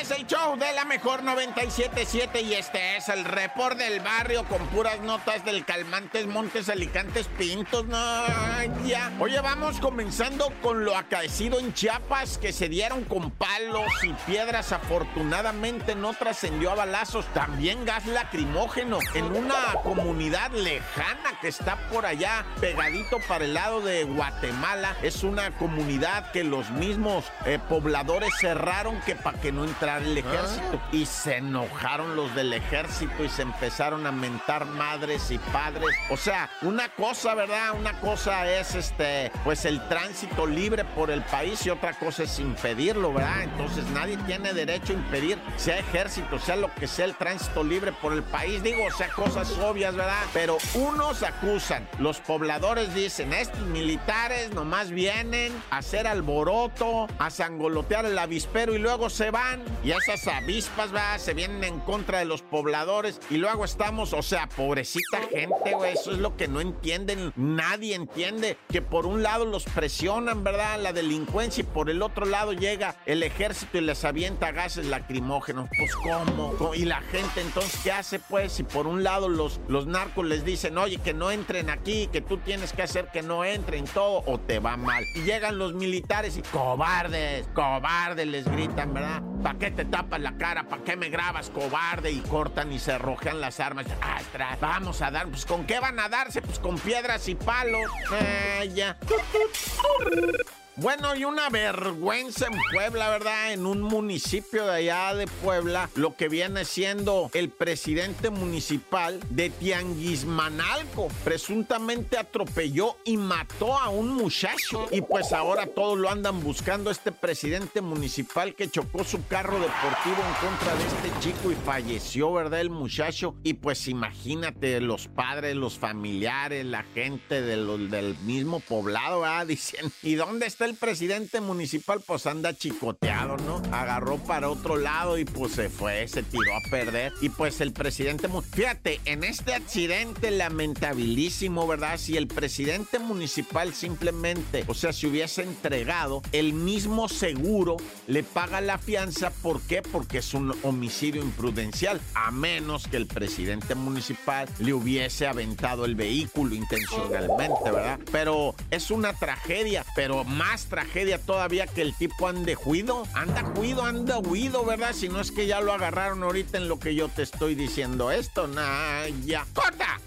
es el show de la mejor 977 y este es el report del barrio con puras notas del Calmantes Montes Alicantes Pintos. No, ya. Oye, vamos comenzando con lo acaecido en Chiapas que se dieron con palos y piedras. Afortunadamente no trascendió a balazos. También gas lacrimógeno en una comunidad lejana que está por allá pegadito para el lado de Guatemala. Es una comunidad que los mismos eh, pobladores cerraron que para que no entrara el ejército. Y se enojaron los del ejército y se empezaron a mentar madres y padres. O sea, una cosa, ¿verdad? Una cosa es este, pues el tránsito libre por el país y otra cosa es impedirlo, ¿verdad? Entonces nadie tiene derecho a impedir, sea ejército, sea lo que sea el tránsito libre por el país. Digo, o sea, cosas obvias, ¿verdad? Pero unos acusan, los pobladores dicen, estos militares nomás vienen a hacer alboroto, a sangolotear el avispero y luego se van. Y esas avispas, ¿verdad? Se vienen en contra de los pobladores y luego estamos, o sea, pobrecita gente, güey, eso es lo que no entienden, nadie entiende, que por un lado los presionan, ¿verdad? La delincuencia y por el otro lado llega el ejército y les avienta gases lacrimógenos. Pues ¿cómo? Y la gente entonces, ¿qué hace pues? Si por un lado los, los narcos les dicen, oye, que no entren aquí, que tú tienes que hacer que no entren todo o te va mal. Y llegan los militares y cobardes, cobardes les gritan, ¿verdad? ¿Para qué te tapas la cara? ¿Para qué me grabas, cobarde? Y cortan y se rojean las armas. ¡Astra! Vamos a dar, pues ¿con qué van a darse? Pues con piedras y palos. Ya. Bueno, y una vergüenza en Puebla, ¿verdad? En un municipio de allá de Puebla, lo que viene siendo el presidente municipal de Tianguismanalco, presuntamente atropelló y mató a un muchacho. Y pues ahora todos lo andan buscando este presidente municipal que chocó su carro deportivo en contra de este chico y falleció, ¿verdad? El muchacho. Y pues imagínate, los padres, los familiares, la gente del mismo poblado, ¿verdad? Dicen, ¿y dónde está el presidente municipal pues anda chicoteado, ¿no? Agarró para otro lado y pues se fue, se tiró a perder. Y pues el presidente, fíjate, en este accidente lamentabilísimo, ¿verdad? Si el presidente municipal simplemente, o sea, si hubiese entregado, el mismo seguro le paga la fianza. ¿Por qué? Porque es un homicidio imprudencial, a menos que el presidente municipal le hubiese aventado el vehículo intencionalmente, ¿verdad? Pero es una tragedia, pero más tragedia todavía que el tipo ande juido. Anda juido, anda huido, ¿verdad? Si no es que ya lo agarraron ahorita en lo que yo te estoy diciendo. Esto, nah, ya. ¡Corta!